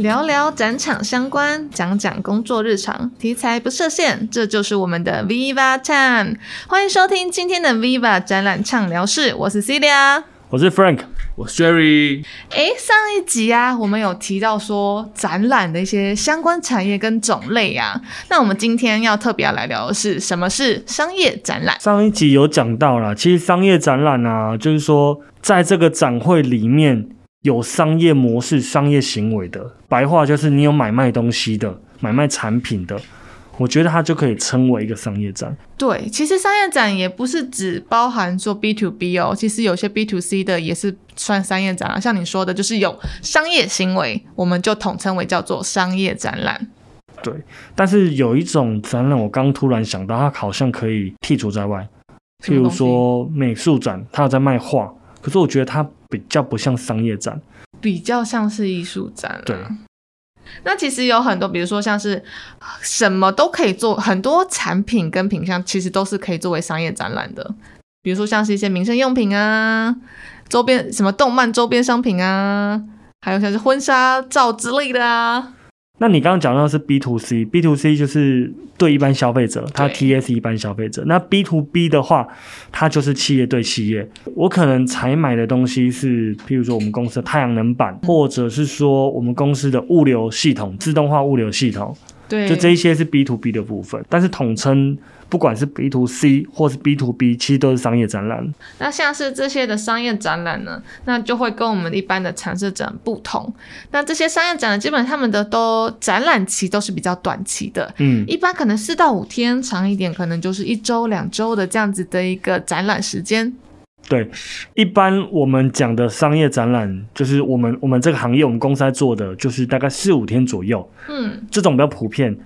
聊聊展场相关，讲讲工作日常，题材不设限，这就是我们的 Viva Time。欢迎收听今天的 Viva 展览畅聊室，我是 Celia。我是 Frank，我是 Jerry。诶，上一集啊，我们有提到说展览的一些相关产业跟种类啊。那我们今天要特别要来聊的是什么是商业展览？上一集有讲到啦，其实商业展览啊，就是说在这个展会里面有商业模式、商业行为的，白话就是你有买卖东西的、买卖产品的。我觉得它就可以称为一个商业展。对，其实商业展也不是只包含做 B to B 哦，其实有些 B to C 的也是算商业展啊。像你说的，就是有商业行为，我们就统称为叫做商业展览。对，但是有一种展览，我刚突然想到，它好像可以剔除在外。譬如说美术展，它有在卖画，可是我觉得它比较不像商业展，比较像是艺术展。对。那其实有很多，比如说像是什么都可以做，很多产品跟品相其实都是可以作为商业展览的。比如说像是一些民生用品啊，周边什么动漫周边商品啊，还有像是婚纱照之类的啊。那你刚刚讲到是 B to C，B to C 就是对一般消费者，它 T S 一般消费者。那 B to B 的话，它就是企业对企业。我可能采买的东西是，譬如说我们公司的太阳能板，或者是说我们公司的物流系统，自动化物流系统。对，就这一些是 B to B 的部分，但是统称。不管是 B to C 或是 B to B，其实都是商业展览。那像是这些的商业展览呢，那就会跟我们一般的常设展不同。那这些商业展览基本上他们的都展览期都是比较短期的，嗯，一般可能四到五天，长一点可能就是一周两周的这样子的一个展览时间。对，一般我们讲的商业展览，就是我们我们这个行业我们公司在做的，就是大概四五天左右，嗯，这种比较普遍。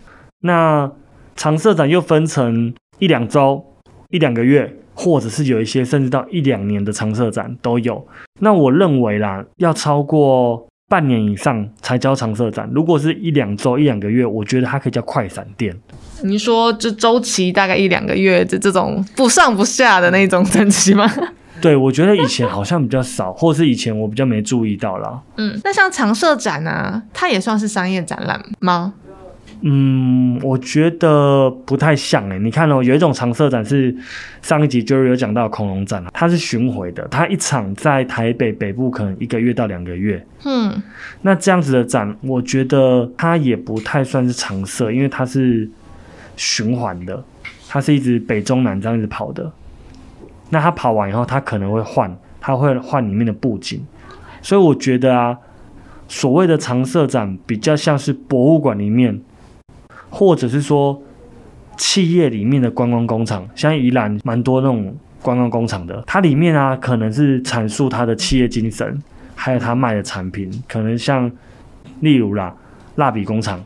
那长设展又分成一两周、一两个月，或者是有一些甚至到一两年的长设展都有。那我认为啦，要超过半年以上才叫长设展。如果是一两周、一两个月，我觉得它可以叫快闪店。你说这周期大概一两个月，这这种不上不下的那种周期吗？对，我觉得以前好像比较少，或是以前我比较没注意到啦。嗯，那像长设展呢，它也算是商业展览吗？嗯，我觉得不太像哎。你看哦，有一种长设展是上一集就是有讲到恐龙展它是巡回的，它一场在台北北部可能一个月到两个月。嗯，那这样子的展，我觉得它也不太算是长设，因为它是循环的，它是一直北中南这样子跑的。那他跑完以后，他可能会换，他会换里面的布景，所以我觉得啊，所谓的长设展比较像是博物馆里面。或者是说，企业里面的观光工厂，像宜兰蛮多那种观光工厂的，它里面啊，可能是阐述它的企业精神，还有它卖的产品，可能像例如啦，蜡笔工厂，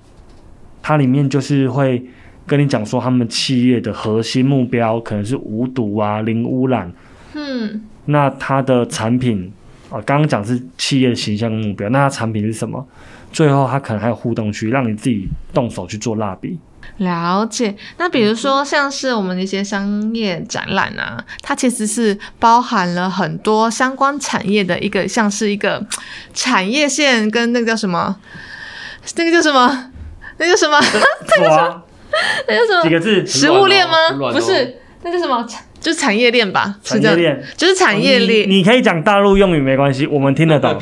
它里面就是会跟你讲说，他们企业的核心目标可能是无毒啊，零污染。嗯，那它的产品啊，刚刚讲是企业的形象目标，那它产品是什么？最后，它可能还有互动区，让你自己动手去做蜡笔。了解。那比如说，像是我们的一些商业展览啊，它其实是包含了很多相关产业的一个，像是一个产业线跟那个叫什么？那个叫什么？那叫什么？那 个什么？那叫什么？几个字？食物链吗？不是，那叫什么？就是产业链吧？产业链就是产业链。你可以讲大陆用语没关系，我们听得懂。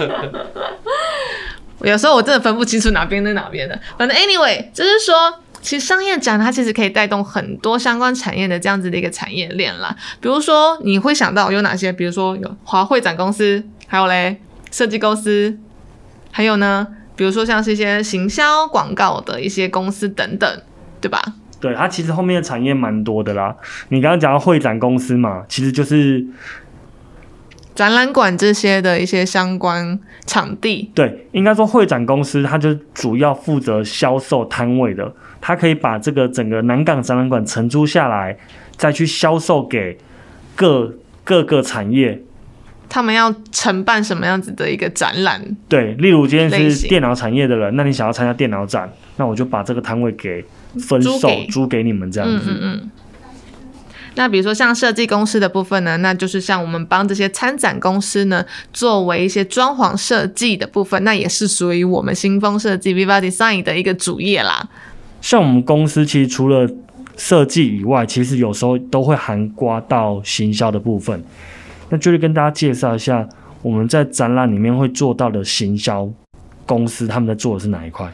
有时候我真的分不清楚哪边跟哪边的。反正 anyway，就是说，其实商业展它其实可以带动很多相关产业的这样子的一个产业链啦。比如说，你会想到有哪些？比如说有华会展公司，还有嘞设计公司，还有呢，比如说像是一些行销广告的一些公司等等，对吧？对，它其实后面的产业蛮多的啦。你刚刚讲到会展公司嘛，其实就是。展览馆这些的一些相关场地，对，应该说会展公司，它就主要负责销售摊位的，它可以把这个整个南港展览馆承租下来，再去销售给各各个产业。他们要承办什么样子的一个展览？对，例如今天是电脑产业的人，那你想要参加电脑展，那我就把这个摊位给分售租给你们这样子。嗯那比如说像设计公司的部分呢，那就是像我们帮这些参展公司呢，作为一些装潢设计的部分，那也是属于我们新风设计 Viva Design 的一个主业啦。像我们公司其实除了设计以外，其实有时候都会含刮到行销的部分。那就是跟大家介绍一下，我们在展览里面会做到的行销公司，他们在做的是哪一块？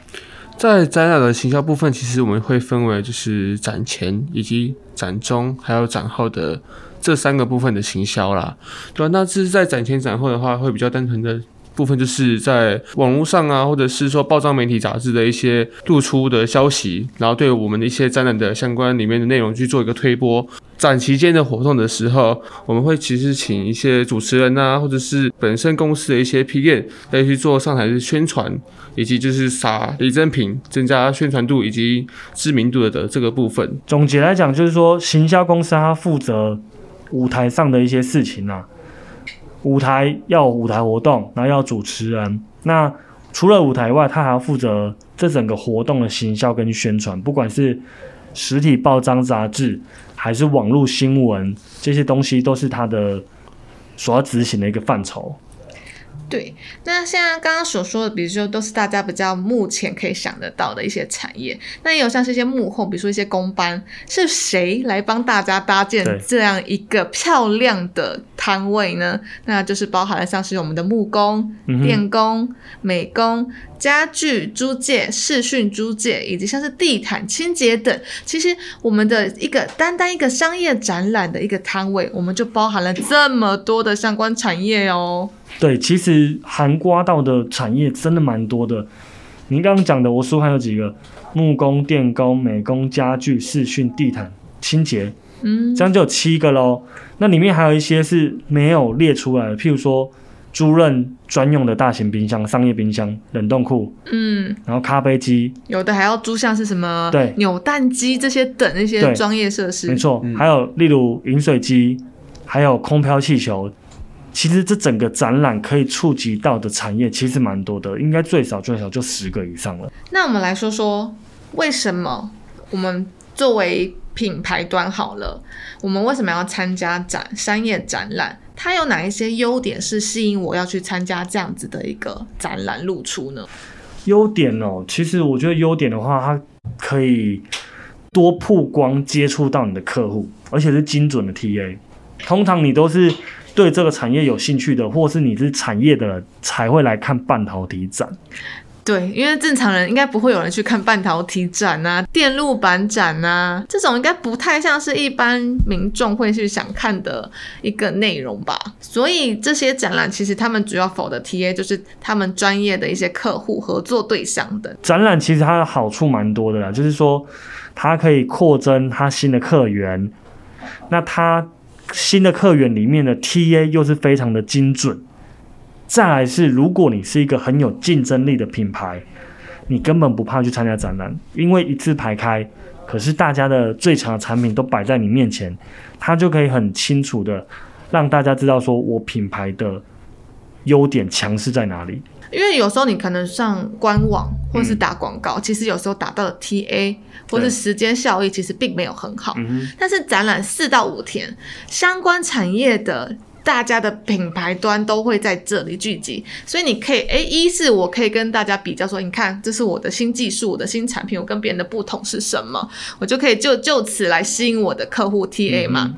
在展览的行销部分，其实我们会分为就是展前以及展中还有展后的这三个部分的行销啦，对？那这是在展前展后的话，会比较单纯的。部分就是在网络上啊，或者是说报章媒体杂志的一些露出的消息，然后对我们的一些展览的相关里面的内容去做一个推播。展期间的活动的时候，我们会其实请一些主持人啊，或者是本身公司的一些 PM 来去做上台的宣传，以及就是撒礼赠品，增加宣传度以及知名度的这个部分。总结来讲，就是说行销公司它负责舞台上的一些事情啊。舞台要舞台活动，然后要主持人。那除了舞台外，他还要负责这整个活动的行销跟宣传，不管是实体报章杂志，还是网络新闻，这些东西都是他的所要执行的一个范畴。对，那像刚刚所说的，比如说都是大家比较目前可以想得到的一些产业，那也有像是一些幕后，比如说一些工班，是谁来帮大家搭建这样一个漂亮的摊位呢？那就是包含了像是我们的木工、电工、美工。家具租借、视讯租借，以及像是地毯清洁等，其实我们的一个单单一个商业展览的一个摊位，我们就包含了这么多的相关产业哦。对，其实含刮到的产业真的蛮多的。您刚刚讲的，我书还有几个：木工、电工、美工、家具、视讯、地毯清洁，嗯，这样就有七个喽。那里面还有一些是没有列出来的，譬如说。租赁专用的大型冰箱、商业冰箱、冷冻库，嗯，然后咖啡机，有的还要租像是什么对扭蛋机这些等那些专业设施，没错，还有例如饮水机，还有空飘气球。其实这整个展览可以触及到的产业其实蛮多的，应该最少最少就十个以上了。那我们来说说为什么我们作为品牌端好了，我们为什么要参加展商业展览？它有哪一些优点是吸引我要去参加这样子的一个展览露出呢？优点哦，其实我觉得优点的话，它可以多曝光，接触到你的客户，而且是精准的 TA。通常你都是对这个产业有兴趣的，或是你是产业的人，才会来看半导体展。对，因为正常人应该不会有人去看半导体展啊、电路板展啊，这种应该不太像是一般民众会去想看的一个内容吧。所以这些展览其实他们主要否的 TA 就是他们专业的一些客户合作对象的。展览其实它的好处蛮多的啦，就是说它可以扩增它新的客源，那它新的客源里面的 TA 又是非常的精准。再来是，如果你是一个很有竞争力的品牌，你根本不怕去参加展览，因为一字排开。可是大家的最强的产品都摆在你面前，它就可以很清楚的让大家知道，说我品牌的优点强势在哪里。因为有时候你可能上官网或是打广告，其实有时候打到的 TA 或是时间效益其实并没有很好。但是展览四到五天，相关产业的。大家的品牌端都会在这里聚集，所以你可以，哎，一是我可以跟大家比较说，你看，这是我的新技术，我的新产品，我跟别人的不同是什么，我就可以就就此来吸引我的客户 TA 嘛。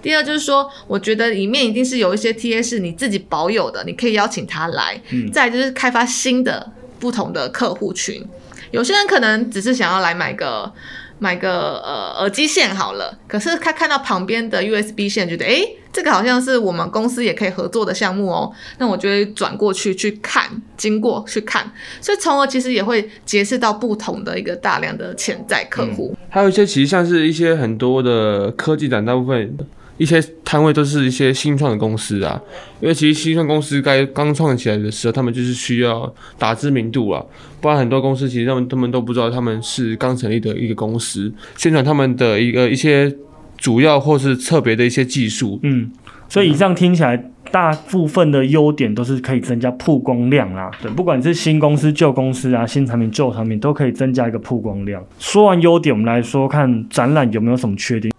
第二就是说，我觉得里面一定是有一些 TA 是你自己保有的，你可以邀请他来。再就是开发新的不同的客户群，有些人可能只是想要来买个。买个呃耳机线好了，可是他看到旁边的 USB 线，觉得哎，这个好像是我们公司也可以合作的项目哦。那我就会转过去去看，经过去看，所以从而其实也会结识到不同的一个大量的潜在客户。还有一些其实像是一些很多的科技展，大部分。一些摊位都是一些新创的公司啊，因为其实新创公司该刚创起来的时候，他们就是需要打知名度啊，不然很多公司其实他们他们都不知道他们是刚成立的一个公司，宣传他们的一个一些主要或是特别的一些技术。嗯，所以以上听起来，大部分的优点都是可以增加曝光量啦。对，不管是新公司、旧公司啊，新产品、旧产品都可以增加一个曝光量。说完优点，我们来说看展览有没有什么缺点。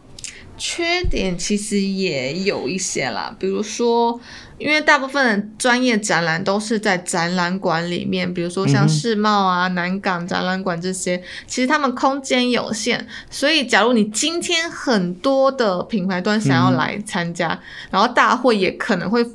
缺点其实也有一些啦，比如说，因为大部分的专业展览都是在展览馆里面，比如说像世贸啊、南港展览馆这些，其实他们空间有限，所以假如你今天很多的品牌端想要嗯来参加，然后大会也可能会。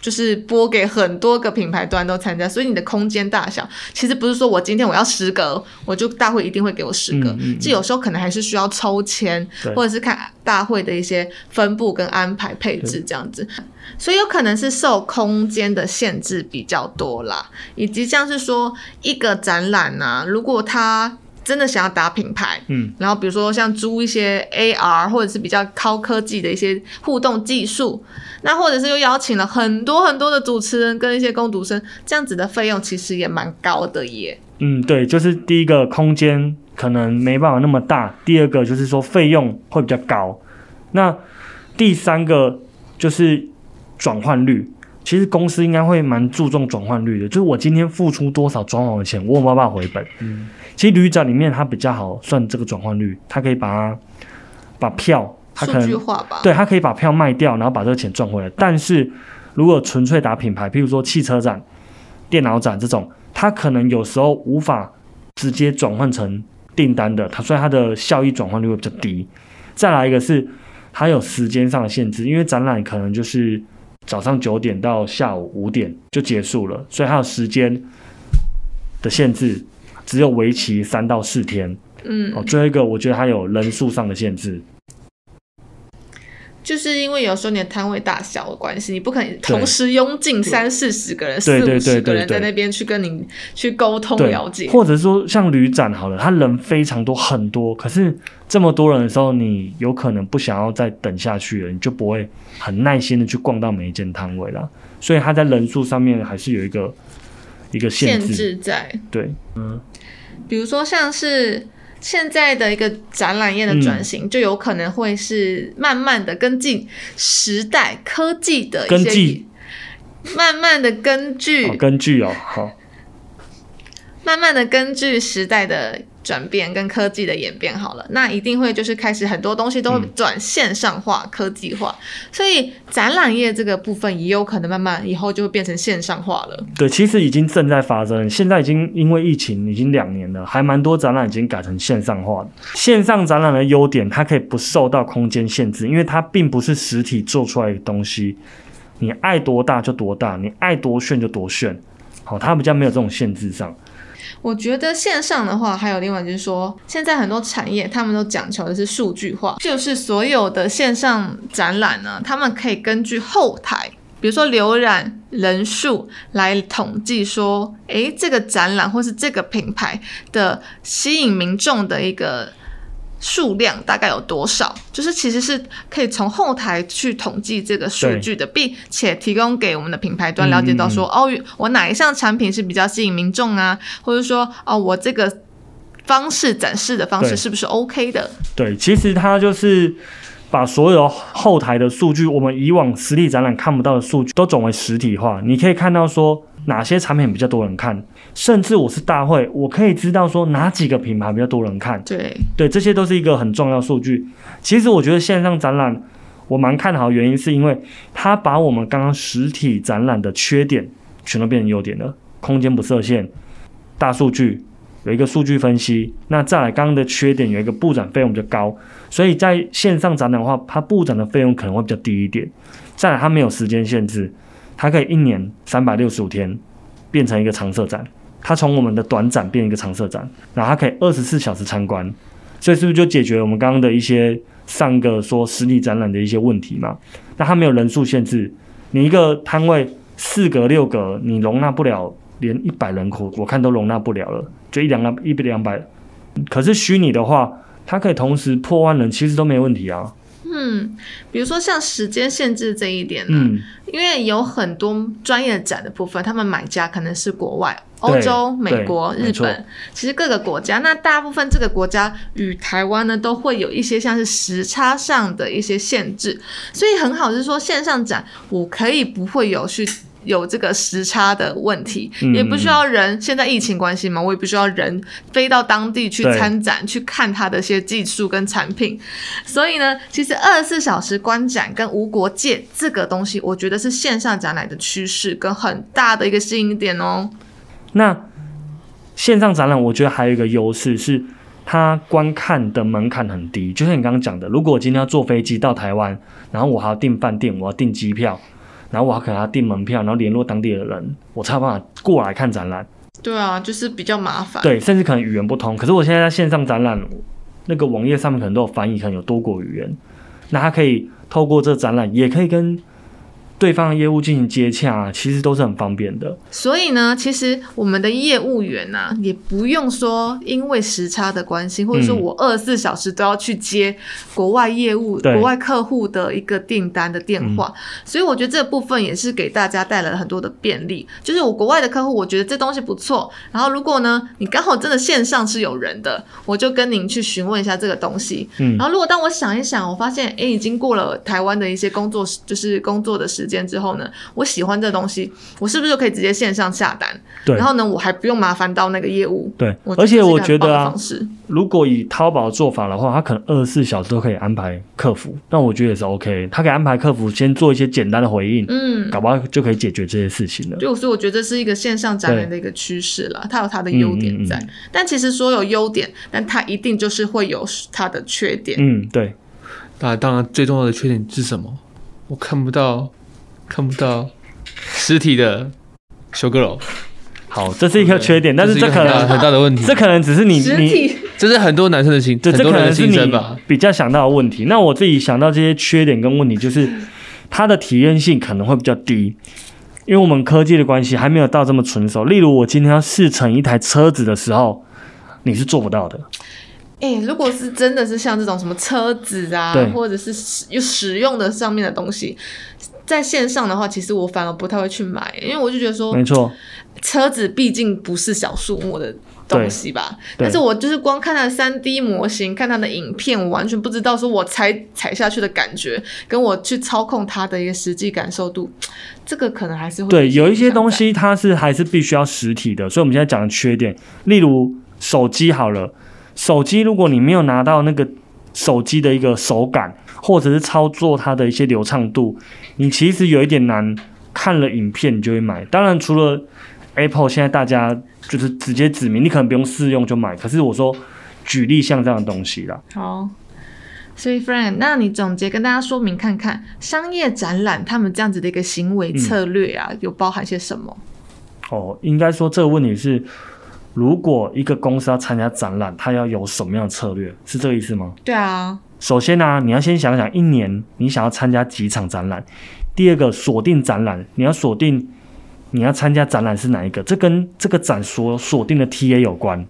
就是播给很多个品牌端都参加，所以你的空间大小其实不是说我今天我要十个，我就大会一定会给我十个，嗯嗯嗯。这有时候可能还是需要抽签，或者是看大会的一些分布跟安排配置这样子，所以有可能是受空间的限制比较多啦，以及像是说一个展览啊，如果它真的想要打品牌，嗯，然后比如说像租一些 AR 或者是比较高科技的一些互动技术，那或者是又邀请了很多很多的主持人跟一些攻读生，这样子的费用其实也蛮高的耶。嗯，对，就是第一个空间可能没办法那么大，第二个就是说费用会比较高，那第三个就是转换率。其实公司应该会蛮注重转换率的，就是我今天付出多少装潢的钱，我有没有办法回本？嗯，其实旅展里面它比较好算这个转换率，它可以把它把票，它可能化吧，对，它可以把票卖掉，然后把这个钱赚回来。但是如果纯粹打品牌，譬如说汽车展、电脑展这种，它可能有时候无法直接转换成订单的，它所以它的效益转换率会比较低。再来一个是它有时间上的限制，因为展览可能就是早上九点到下午五点就结束了，所以它有时间的限制，只有为期三到四天。嗯哦，，最后一个我觉得它有人数上的限制。就是因为有时候你的摊位大小的关系，你不可能同时拥进三四十个人、四五十个人在那边去跟你去沟通了解。或者说像旅展好了，他人非常多很多，可是这么多人的时候，你有可能不想要再等下去了，你就不会很耐心的去逛到每一间摊位了。所以他在人数上面还是有一个一个限。制在，对，嗯，比如说像是现在的一个展览业的转型，就有可能会是慢慢的跟进时代科技的一些，慢慢的根据好，根据哦，好，慢慢的根据时代的转变跟科技的演变好了，那一定会就是开始很多东西都会嗯转线上化、科技化，所以展览业这个部分也有可能慢慢以后就会变成线上化了。对，其实已经正在发生，现在已经因为疫情已经两年了，还蛮多展览已经改成线上化的。线上展览的优点，它可以不受到空间限制，因为它并不是实体做出来的东西，你爱多大就多大，你爱多炫就多炫。好，它比较没有这种限制上。我觉得线上的话，还有另外就是说，现在很多产业他们都讲求的是数据化，就是所有的线上展览呢，他们可以根据后台，比如说浏览人数来统计说，诶，这个展览或是这个品牌的吸引民众的一个。数量大概有多少？就是其实是可以从后台去统计这个数据的，并且提供给我们的品牌端了解到说，哦，我哪一项产品是比较吸引民众啊，或者说，哦，我这个方式展示的方式是不是 OK 的？对，其实它就是把所有后台的数据，我们以往实体展览看不到的数据，都转为实体化。你可以看到说哪些产品比较多人看，甚至我是大会，我可以知道说哪几个品牌比较多人看。对，对，这些都是一个很重要的数据。其实我觉得线上展览我蛮看好，的原因是因为它把我们刚刚实体展览的缺点全都变成优点了，空间不设限，大数据有一个数据分析。那再来刚刚的缺点有一个布展费用比较高，所以在线上展览的话，它布展的费用可能会比较低一点。再来它没有时间限制，它可以一年三百六十五天变成一个常设展。它从我们的短展变一个常设展，然后它可以二十四小时参观，所以是不是就解决了我们刚刚的一些上个说实体展览的一些问题嘛？那它没有人数限制，你一个摊位四格六格，你容纳不了连一百人口，我看都容纳不了了，就一两百一两百。可是虚拟的话，它可以同时破万人，其实都没问题啊。嗯，比如说像时间限制这一点呢、嗯，因为有很多专业展的部分，他们买家可能是国外，欧洲、美国、日本，其实各个国家，那大部分这个国家与台湾呢，都会有一些像是时差上的一些限制，所以很好是说线上展，我可以不会有去。有这个时差的问题，嗯也不需要人。现在疫情关系嘛，我也不需要人飞到当地去参展，去看它的一些技术跟产品。所以呢，其实二十四小时观展跟无国界这个东西，我觉得是线上展览的趋势跟很大的一个吸引点哦。那线上展览，我觉得还有一个优势是，它观看的门槛很低。就像你刚刚讲的，如果我今天要坐飞机到台湾，然后我还要订饭店，我要订机票，然后我还可能要订门票，然后联络当地的人，我才有办法过来看展览。对啊，就是比较麻烦。对，甚至可能语言不通。可是我现在在线上展览，那个网页上面可能都有翻译，可能有多国语言，那他可以透过这展览，也可以跟对方的业务进行接洽啊，其实都是很方便的。所以呢，其实我们的业务员呐、也不用说因为时差的关系，或者说嗯我二十四小时都要去接国外业务、对国外客户的一个订单的电话。所以我觉得这部分也是给大家带来了很多的便利。就是我国外的客户，我觉得这东西不错。然后如果呢，你刚好真的线上是有人的，我就跟您去询问一下这个东西。嗯然后如果当我想一想，我发现诶已经过了台湾的一些工作时，就是工作的时间之后呢，我喜欢这东西，我是不是就可以直接线上下单？对然后呢，我还不用麻烦到那个业务。对，而且我觉得如果以淘宝做法的话，它可能二十四小时都可以安排客服，那我觉得也是 OK。它可以安排客服先做一些简单的回应，嗯，搞不好就可以解决这些事情了。就所以我觉得这是一个线上展览的一个趋势了，它有它的优点在，嗯嗯但其实说有优点，但它一定就是会有它的缺点。嗯，对，那当然最重要的缺点是什么？我看不到，看不到实体的修哥楼，好，这是一个缺点，但是这这可能很大的问题，这可能只是你你这是很多男生的心，这，可能是你吧。比较想到的问题。那我自己想到这些缺点跟问题，就是它的体验性可能会比较低，因为我们科技的关系还没有到这么纯熟。例如，我今天要试乘一台车子的时候，你是做不到的。哎、如果是真的是像这种什么车子啊，或者是使用使用的上面的东西，在线上的话，其实我反而不太会去买，因为我就觉得说，没错，车子毕竟不是小数目的东西吧。对但是我就是光看它的三 D 模型，看它的影片，我完全不知道说我踩踩下去的感觉，跟我去操控它的一个实际感受度，这个可能还是会对，有一些东西它是还是必须要实体的，所以我们现在讲的缺点，例如手机好了，手机如果你没有拿到那个手机的一个手感，或者是操作它的一些流畅度，你其实有一点难。看了影片你就会买，当然除了 Apple，现在大家就是直接指明，你可能不用试用就买。可是我说举例像这样的东西啦，好。所以，Friend，那你总结跟大家说明看看，商业展览他们这样子的一个行为策略啊，有包含些什么？哦，应该说这个问题是，如果一个公司要参加展览，它要有什么样的策略？是这个意思吗？对啊，首先呢、你要先想想一年你想要参加几场展览。第二个，锁定展览，你要锁定你要参加展览是哪一个，这跟这个展所锁定的 TA 有关。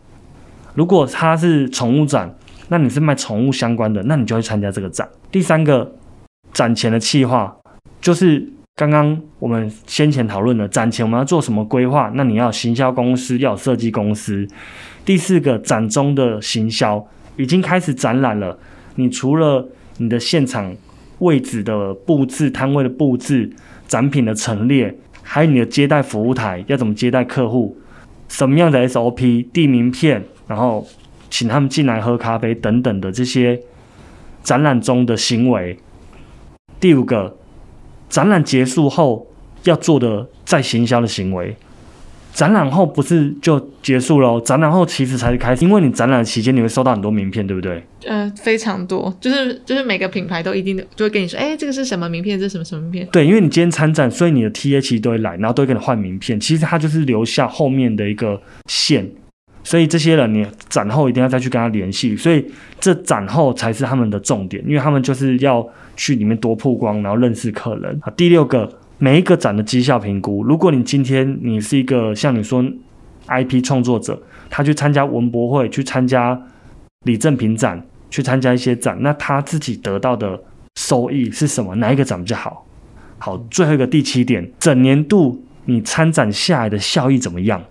如果它是宠物展，那你是卖宠物相关的，那你就会参加这个展。第三个，展前的计划，就是刚刚我们先前讨论的展前我们要做什么规划，那你要行销公司，要有设计公司。第四个，展中的行销已经开始展览了，你除了你的现场位置的布置、摊位的布置、展品的陈列，还有你的接待服务台要怎么接待客户，什么样的 SOP、递名片，然后请他们进来喝咖啡等等的这些展览中的行为。第五个，展览结束后要做的再行销的行为。展览后不是就结束了哦，展览后其实才是开始，因为你展览期间你会收到很多名片，对不对？呃，非常多，就是就是每个品牌都一定就会跟你说，哎，这个是什么名片，这是什么什么名片。对，因为你今天参展，所以你的 TA 其实都会来，然后都会给你换名片。其实它就是留下后面的一个线，所以这些人你展后一定要再去跟他联系。所以这展后才是他们的重点，因为他们就是要去里面多曝光，然后认识客人。啊，第六个，每一个展的绩效评估，如果你今天你是一个像你说 IP 创作者，他去参加文博会，去参加李正平展，去参加一些展，那他自己得到的收益是什么？哪一个展比较好？好，最后一个第七点，整年度你参展下来的效益怎么样？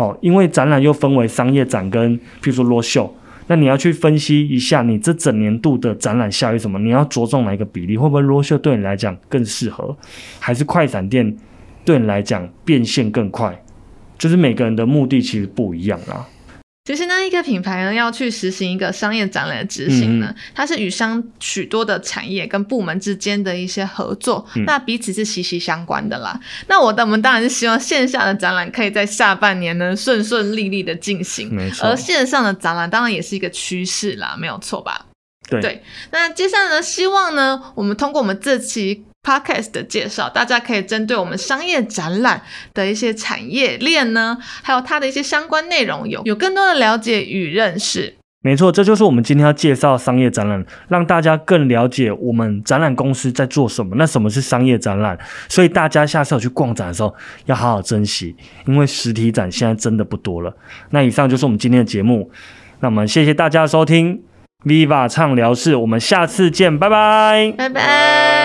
哦，因为展览又分为商业展跟譬如说罗秀，那你要去分析一下你这整年度的展览效益什么？你要着重哪一个比例？会不会罗秀对你来讲更适合？还是快闪店对你来讲变现更快？就是每个人的目的其实不一样啦。其实呢，一个品牌呢要去实行一个商业展览的执行呢，嗯。它是与商许多的产业跟部门之间的一些合作，嗯。那彼此是息息相关的啦。那我的我们当然是希望线下的展览可以在下半年呢顺顺利利的进行，而线上的展览当然也是一个趋势啦，没有错吧？对。对。那接下来呢，希望呢，我们通过我们这期 podcast 的介绍，大家可以针对我们商业展览的一些产业链呢，还有它的一些相关内容，有有更多的了解与认识。没错，这就是我们今天要介绍商业展览，让大家更了解我们展览公司在做什么。那什么是商业展览？所以大家下次有去逛展的时候，要好好珍惜，因为实体展现在真的不多了。那以上就是我们今天的节目，那我们谢谢大家的收听，Viva 畅聊室，我们下次见，拜拜。拜拜。